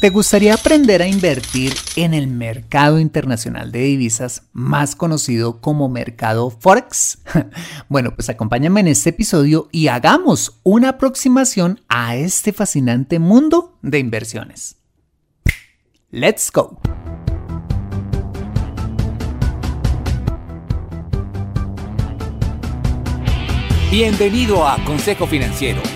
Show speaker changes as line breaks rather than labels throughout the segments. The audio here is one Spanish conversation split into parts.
¿Te gustaría aprender a invertir en el mercado internacional de divisas, más conocido como mercado Forex? Bueno, pues acompáñame en este episodio y hagamos una aproximación a este fascinante mundo de inversiones. ¡Let's go!
Bienvenido a Consejo Financiero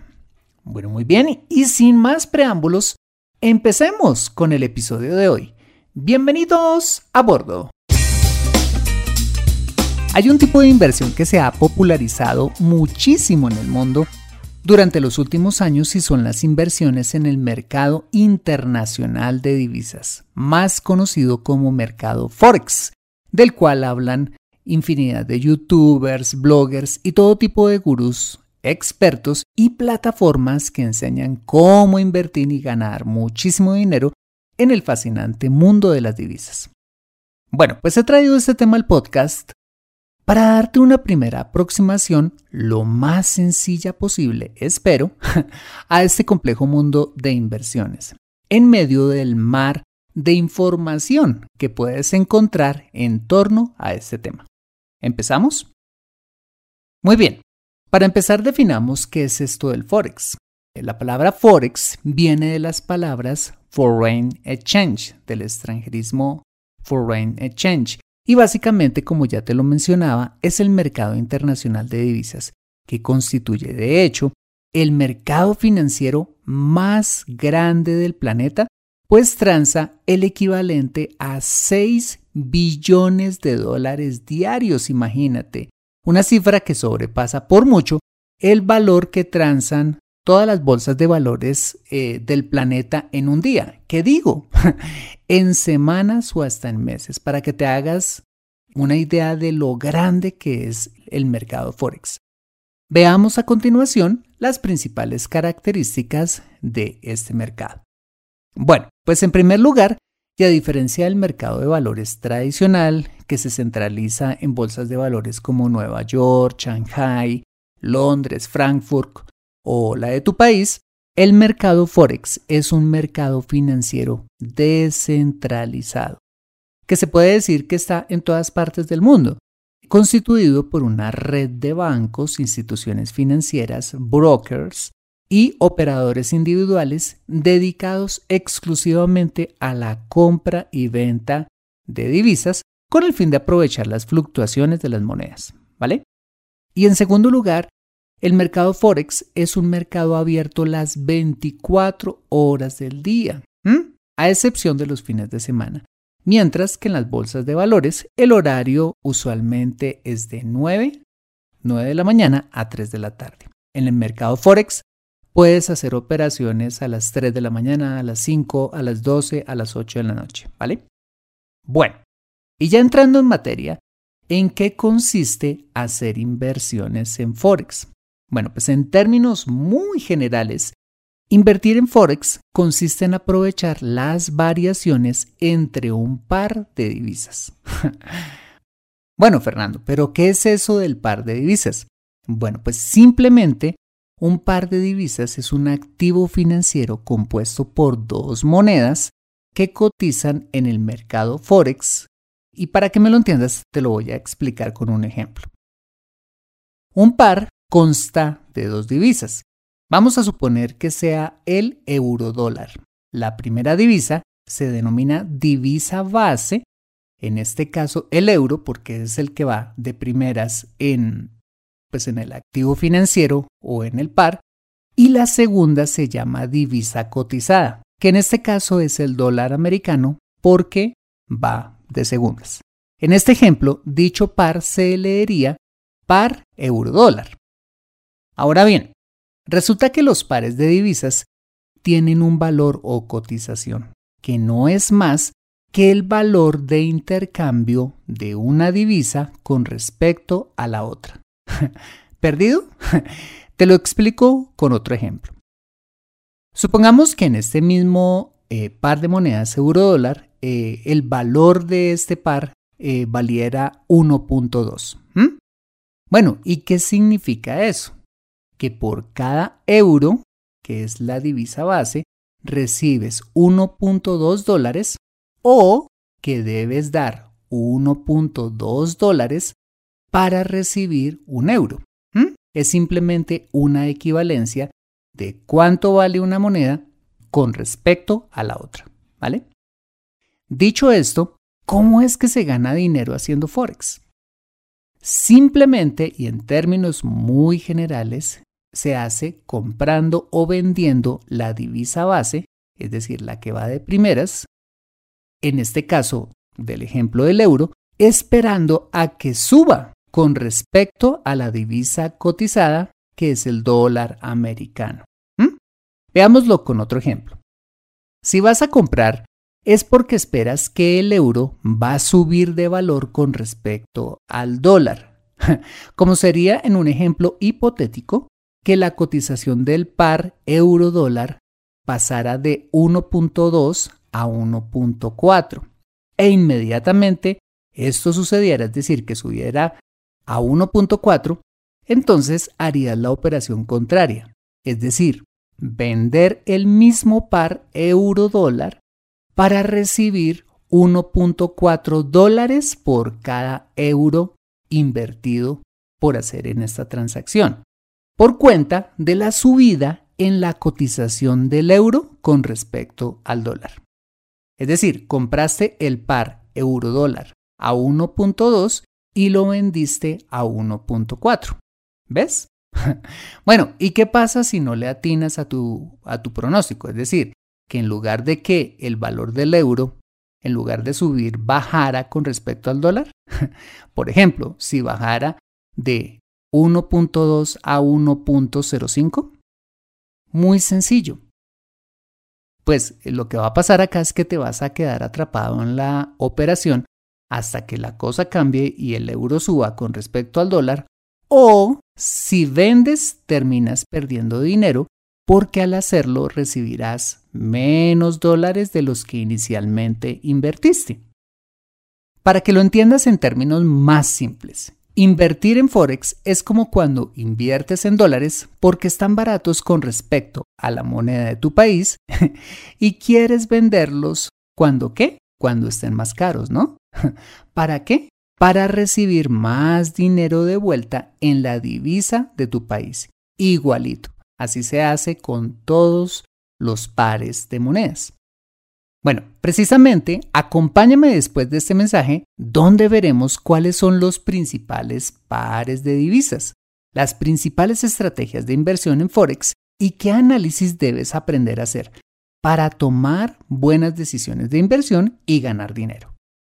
Bueno, muy bien, y sin más preámbulos, empecemos con el episodio de hoy. Bienvenidos a bordo. Hay un tipo de inversión que se ha popularizado muchísimo en el mundo durante los últimos años y son las inversiones en el mercado internacional de divisas, más conocido como mercado Forex, del cual hablan infinidad de youtubers, bloggers y todo tipo de gurús expertos y plataformas que enseñan cómo invertir y ganar muchísimo dinero en el fascinante mundo de las divisas. Bueno, pues he traído este tema al podcast para darte una primera aproximación lo más sencilla posible, espero, a este complejo mundo de inversiones, en medio del mar de información que puedes encontrar en torno a este tema. ¿Empezamos? Muy bien, para empezar, definamos qué es esto del Forex. La palabra Forex viene de las palabras Foreign Exchange, del extranjerismo Foreign Exchange, y básicamente, como ya te lo mencionaba, es el mercado internacional de divisas, que constituye, de hecho, el mercado financiero más grande del planeta, pues transa el equivalente a 6 billones de dólares diarios, imagínate, una cifra que sobrepasa por mucho el valor que transan todas las bolsas de valores eh, del planeta en un día. ¿Qué digo? en semanas o hasta en meses, para que te hagas una idea de lo grande que es el mercado Forex. Veamos a continuación las principales características de este mercado. Bueno, pues en primer lugar, y a diferencia del mercado de valores tradicional, que se centraliza en bolsas de valores como Nueva York, Shanghai, Londres, Frankfurt o la de tu país, el mercado Forex es un mercado financiero descentralizado, que se puede decir que está en todas partes del mundo, constituido por una red de bancos, instituciones financieras, brokers, y operadores individuales dedicados exclusivamente a la compra y venta de divisas con el fin de aprovechar las fluctuaciones de las monedas, ¿vale? Y en segundo lugar, el mercado Forex es un mercado abierto las 24 horas del día. a excepción de los fines de semana, mientras que en las bolsas de valores el horario usualmente es de 9, 9 de la mañana a 3 de la tarde. En el mercado Forex puedes hacer operaciones a las 3 de la mañana, a las 5, a las 12, a las 8 de la noche, ¿vale? Bueno, y ya entrando en materia, ¿en qué consiste hacer inversiones en Forex? Bueno, pues en términos muy generales, invertir en Forex consiste en aprovechar las variaciones entre un par de divisas. bueno, Fernando, pero ¿qué es eso del par de divisas? Bueno, pues simplemente un par de divisas es un activo financiero compuesto por dos monedas que cotizan en el mercado Forex. Y para que me lo entiendas, te lo voy a explicar con un ejemplo. Un par consta de dos divisas. Vamos a suponer que sea el euro dólar. La primera divisa se denomina divisa base, en este caso el euro, porque es el que va de primeras en, pues en el activo financiero o en el par, y la segunda se llama divisa cotizada, que en este caso es el dólar americano porque va de segundas. En este ejemplo, dicho par se leería par euro dólar. Ahora bien, resulta que los pares de divisas tienen un valor o cotización que no es más que el valor de intercambio de una divisa con respecto a la otra. ¿Perdido? Te lo explico con otro ejemplo. Supongamos que en este mismo eh, par de monedas euro-dólar, eh, el valor de este par eh, valiera 1.2. Bueno, ¿y qué significa eso? que por cada euro, que es la divisa base, recibes 1.2 dólares o que debes dar 1.2 dólares para recibir un euro. Es simplemente una equivalencia de cuánto vale una moneda con respecto a la otra. ¿Vale? Dicho esto, ¿cómo es que se gana dinero haciendo Forex? Simplemente y en términos muy generales, se hace comprando o vendiendo la divisa base, es decir, la que va de primeras, en este caso del ejemplo del euro, esperando a que suba con respecto a la divisa cotizada, que es el dólar americano. ¿Mm? Veámoslo con otro ejemplo. Si vas a comprar, es porque esperas que el euro va a subir de valor con respecto al dólar. Como sería en un ejemplo hipotético, que la cotización del par euro-dólar pasara de 1.2 a 1.4 e inmediatamente esto sucediera, es decir, que subiera a 1.4, entonces harías la operación contraria, es decir, vender el mismo par euro-dólar para recibir 1.4 dólares por cada euro invertido por hacer en esta transacción por cuenta de la subida en la cotización del euro con respecto al dólar. Es decir, compraste el par euro-dólar a 1.2 y lo vendiste a 1.4. ¿Ves? bueno, ¿y qué pasa si no le atinas a tu, a tu pronóstico? Es decir, que en lugar de que el valor del euro, en lugar de subir, bajara con respecto al dólar. Por ejemplo, si bajara de 1.2 a 1.05? Muy sencillo. Pues eh, lo que va a pasar acá es que te vas a quedar atrapado en la operación hasta que la cosa cambie y el euro suba con respecto al dólar o si vendes terminas perdiendo dinero porque al hacerlo recibirás menos dólares de los que inicialmente invertiste. Para que lo entiendas en términos más simples, Invertir en Forex es como cuando inviertes en dólares porque están baratos con respecto a la moneda de tu país y quieres venderlos cuando qué? Cuando estén más caros, ¿no? ¿Para qué? Para recibir más dinero de vuelta en la divisa de tu país. Igualito. Así se hace con todos los pares de monedas. Bueno, precisamente, acompáñame después de este mensaje donde veremos cuáles son los principales pares de divisas, las principales estrategias de inversión en Forex y qué análisis debes aprender a hacer. para tomar buenas decisiones de inversión y ganar dinero.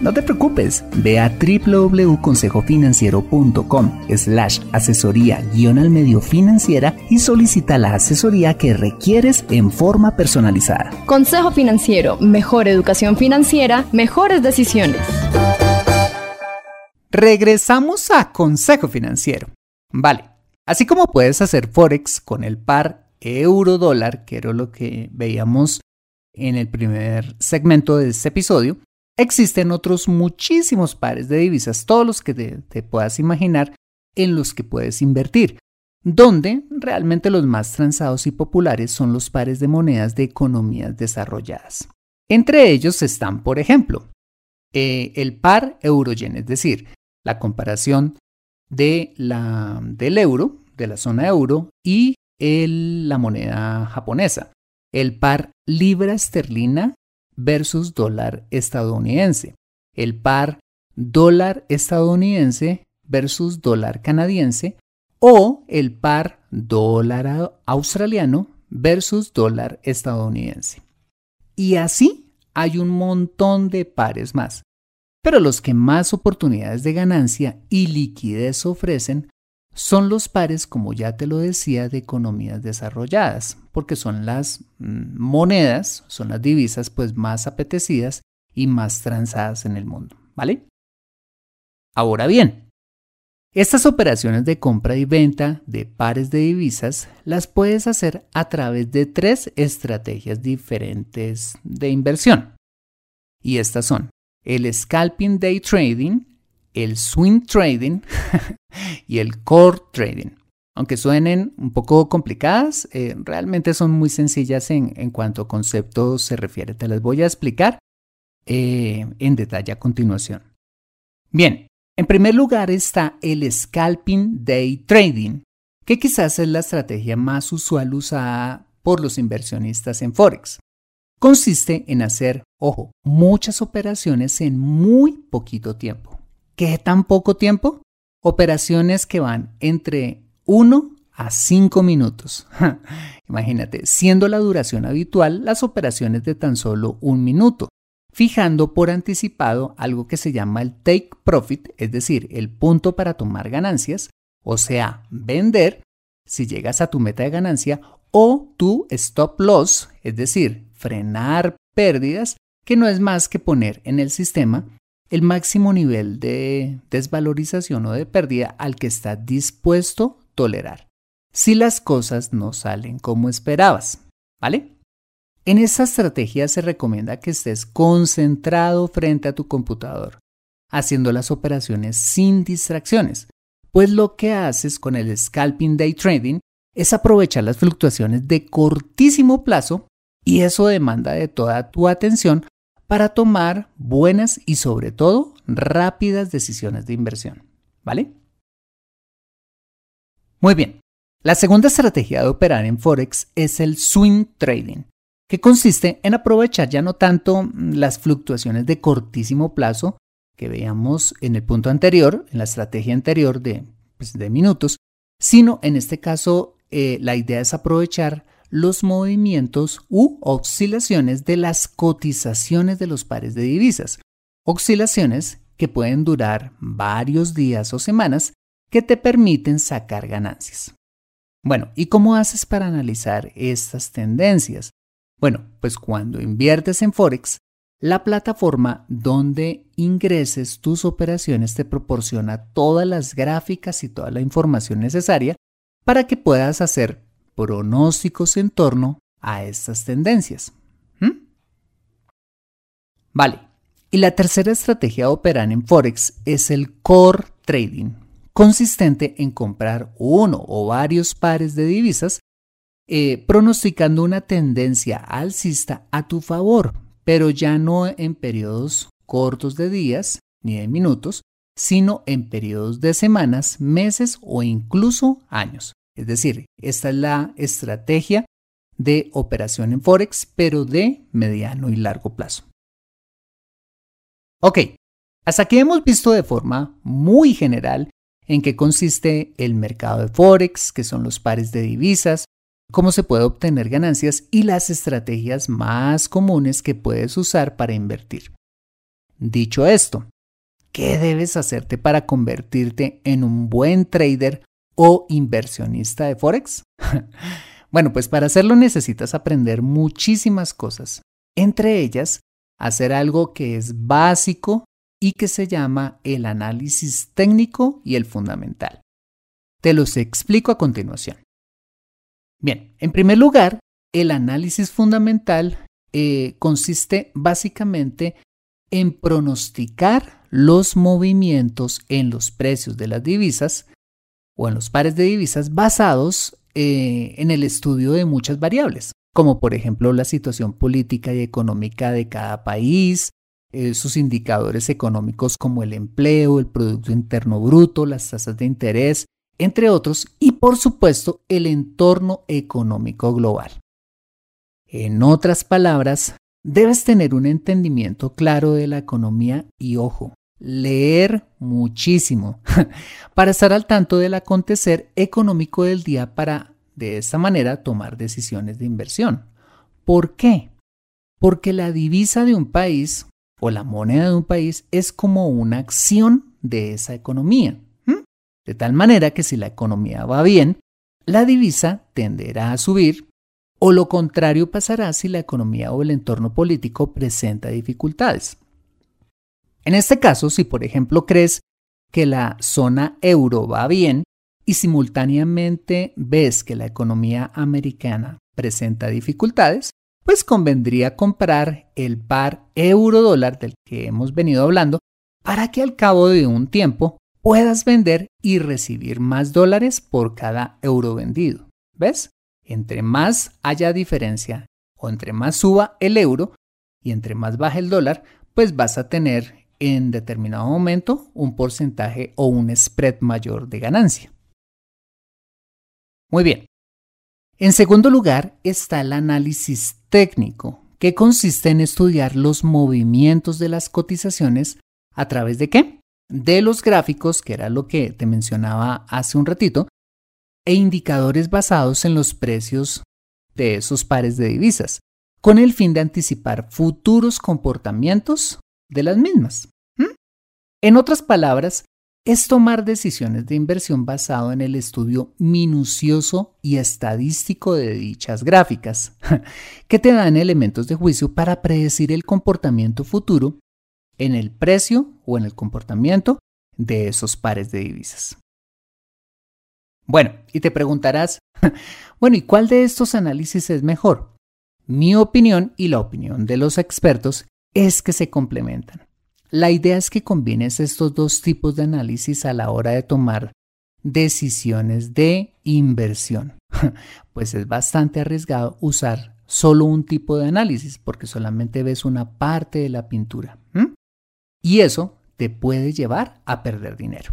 no te preocupes, ve a www.consejofinanciero.com slash asesoría guion al medio financiera y solicita la asesoría que requieres en forma personalizada.
Consejo Financiero, mejor educación financiera, mejores decisiones.
Regresamos a Consejo Financiero. Vale, así como puedes hacer Forex con el par euro-dólar, que era lo que veíamos en el primer segmento de este episodio, Existen otros muchísimos pares de divisas, todos los que te, puedas imaginar, en los que puedes invertir, donde realmente los más transados y populares son los pares de monedas de economías desarrolladas. Entre ellos están, por ejemplo, eh, el par euro-yen, es decir, la comparación de la, del euro, de la zona euro, y la moneda japonesa. El par libra esterlina versus dólar estadounidense. El par dólar estadounidense versus dólar canadiense o el par dólar australiano versus dólar estadounidense. Y así hay un montón de pares más. Pero los que más oportunidades de ganancia y liquidez ofrecen son los pares, como ya te lo decía, de economías desarrolladas, porque son las mm, monedas, son las divisas pues más apetecidas y más transadas en el mundo, ¿vale? Ahora bien, estas operaciones de compra y venta de pares de divisas las puedes hacer a través de tres estrategias diferentes de inversión. Y estas son el scalping day trading, el swing trading y el core trading. Aunque suenen un poco complicadas, eh, realmente son muy sencillas en, cuanto a conceptos se refiere. Te las voy a explicar eh, en detalle a continuación. Bien, en primer lugar está el scalping day trading, que quizás es la estrategia más usual usada por los inversionistas en Forex. Consiste en hacer, ojo, muchas operaciones en muy poquito tiempo. ¿Qué tan poco tiempo? Operaciones que van entre 1 a 5 minutos. Imagínate, siendo la duración habitual las operaciones de tan solo un minuto, fijando por anticipado algo que se llama el take profit, es decir, el punto para tomar ganancias, o sea, vender si llegas a tu meta de ganancia, o tu stop loss, es decir, frenar pérdidas, que no es más que poner en el sistema el máximo nivel de desvalorización o de pérdida al que estás dispuesto a tolerar. Si las cosas no salen como esperabas, ¿vale? En esta estrategia se recomienda que estés concentrado frente a tu computador, haciendo las operaciones sin distracciones, pues lo que haces con el scalping day trading es aprovechar las fluctuaciones de cortísimo plazo y eso demanda de toda tu atención para tomar buenas y sobre todo rápidas decisiones de inversión. ¿Vale? Muy bien. La segunda estrategia de operar en Forex es el swing trading, que consiste en aprovechar ya no tanto las fluctuaciones de cortísimo plazo que veíamos en el punto anterior, en la estrategia anterior de, pues, minutos, sino en este caso eh, la idea es aprovechar los movimientos u oscilaciones de las cotizaciones de los pares de divisas. Oscilaciones que pueden durar varios días o semanas que te permiten sacar ganancias. Bueno, ¿y cómo haces para analizar estas tendencias? Bueno, pues cuando inviertes en Forex, la plataforma donde ingreses tus operaciones te proporciona todas las gráficas y toda la información necesaria para que puedas hacer pronósticos en torno a estas tendencias. ¿Mm? Vale, y la tercera estrategia a operar en Forex es el core trading, consistente en comprar uno o varios pares de divisas, eh, pronosticando una tendencia alcista a tu favor, pero ya no en periodos cortos de días ni de minutos, sino en periodos de semanas, meses o incluso años. Es decir, esta es la estrategia de operación en Forex, pero de mediano y largo plazo. Ok, hasta aquí hemos visto de forma muy general en qué consiste el mercado de Forex, qué son los pares de divisas, cómo se puede obtener ganancias y las estrategias más comunes que puedes usar para invertir. Dicho esto, ¿qué debes hacerte para convertirte en un buen trader o inversionista de Forex? bueno, pues para hacerlo necesitas aprender muchísimas cosas, entre ellas hacer algo que es básico y que se llama el análisis técnico y el fundamental. Te los explico a continuación. Bien, en primer lugar, el análisis fundamental eh, consiste básicamente en pronosticar los movimientos en los precios de las divisas o en los pares de divisas basados eh, en el estudio de muchas variables, como por ejemplo la situación política y económica de cada país, eh, sus indicadores económicos como el empleo, el Producto Interno Bruto, las tasas de interés, entre otros, y por supuesto el entorno económico global. En otras palabras, debes tener un entendimiento claro de la economía y ojo, leer muchísimo para estar al tanto del acontecer económico del día para de esta manera tomar decisiones de inversión. ¿Por qué? Porque la divisa de un país o la moneda de un país es como una acción de esa economía. De tal manera que si la economía va bien, la divisa tenderá a subir o lo contrario pasará si la economía o el entorno político presenta dificultades. En este caso, si por ejemplo crees que la zona euro va bien y simultáneamente ves que la economía americana presenta dificultades, pues convendría comprar el par euro-dólar del que hemos venido hablando para que al cabo de un tiempo puedas vender y recibir más dólares por cada euro vendido. ¿Ves? Entre más haya diferencia o entre más suba el euro y entre más baje el dólar, pues vas a tener en determinado momento un porcentaje o un spread mayor de ganancia. Muy bien, en segundo lugar está el análisis técnico, que consiste en estudiar los movimientos de las cotizaciones a través de qué? De los gráficos, que era lo que te mencionaba hace un ratito, e indicadores basados en los precios de esos pares de divisas, con el fin de anticipar futuros comportamientos de las mismas. En otras palabras, es tomar decisiones de inversión basado en el estudio minucioso y estadístico de dichas gráficas, que te dan elementos de juicio para predecir el comportamiento futuro en el precio o en el comportamiento de esos pares de divisas. Bueno, y te preguntarás, bueno, ¿y cuál de estos análisis es mejor? Mi opinión y la opinión de los expertos es que se complementan. La idea es que combines estos dos tipos de análisis a la hora de tomar decisiones de inversión, pues es bastante arriesgado usar solo un tipo de análisis porque solamente ves una parte de la pintura. Y eso te puede llevar a perder dinero.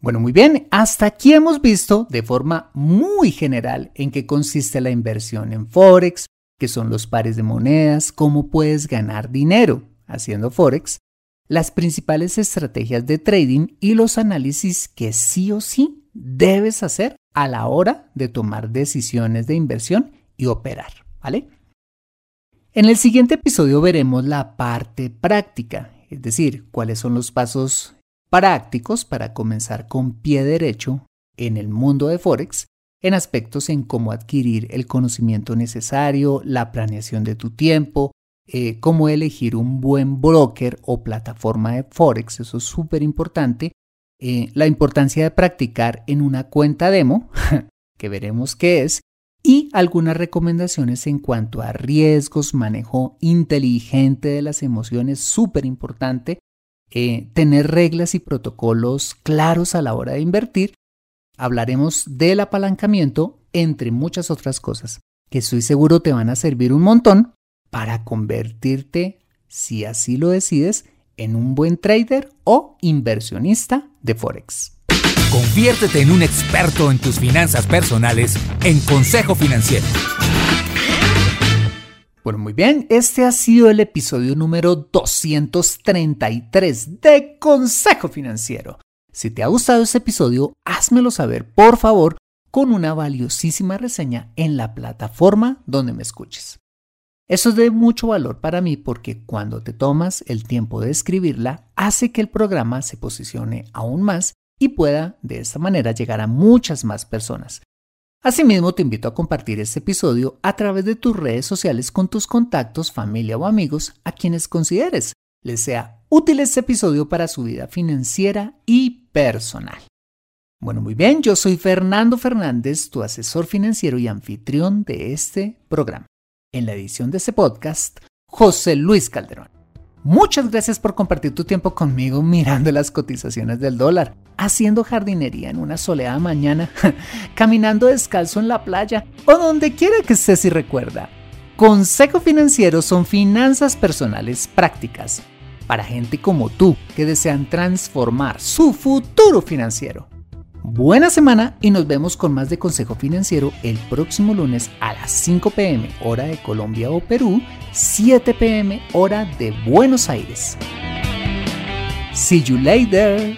Bueno, muy bien, hasta aquí hemos visto de forma muy general en qué consiste la inversión en Forex, que son los pares de monedas, cómo puedes ganar dinero haciendo Forex, las principales estrategias de trading y los análisis que sí o sí debes hacer a la hora de tomar decisiones de inversión y operar, ¿vale? En el siguiente episodio veremos la parte práctica, es decir, cuáles son los pasos prácticos para comenzar con pie derecho en el mundo de Forex en aspectos en cómo adquirir el conocimiento necesario, la planeación de tu tiempo, eh, cómo elegir un buen broker o plataforma de Forex, eso es súper importante, eh, la importancia de practicar en una cuenta demo, que veremos qué es, y algunas recomendaciones en cuanto a riesgos, manejo inteligente de las emociones, súper importante, eh, tener reglas y protocolos claros a la hora de invertir hablaremos del apalancamiento, entre muchas otras cosas, que estoy seguro te van a servir un montón para convertirte si así lo decides, en un buen trader o inversionista de Forex.
Conviértete en un experto en tus finanzas personales en Consejo Financiero.
Bueno, muy bien, este ha sido el episodio número 233 de Consejo Financiero. Si te ha gustado este episodio, házmelo saber, por favor, con una valiosísima reseña en la plataforma donde me escuches. Eso es de mucho valor para mí porque cuando te tomas el tiempo de escribirla, hace que el programa se posicione aún más y pueda de esta manera llegar a muchas más personas. Asimismo, te invito a compartir este episodio a través de tus redes sociales con tus contactos, familia o amigos a quienes consideres les sea útil este episodio para su vida financiera y personal. Bueno, muy bien, yo soy Fernando Fernández, tu asesor financiero y anfitrión de este programa. En la edición de este podcast, José Luis Calderón. Muchas gracias por compartir tu tiempo conmigo mirando las cotizaciones del dólar, haciendo jardinería en una soleada mañana, caminando descalzo en la playa o donde quiera que estés y recuerda. Consejo Financiero son finanzas personales prácticas para gente como tú que desean transformar su futuro financiero. Buena semana y nos vemos con más de Consejo Financiero el próximo lunes a las 5 pm hora de Colombia o Perú, 7 pm hora de Buenos Aires. See you later.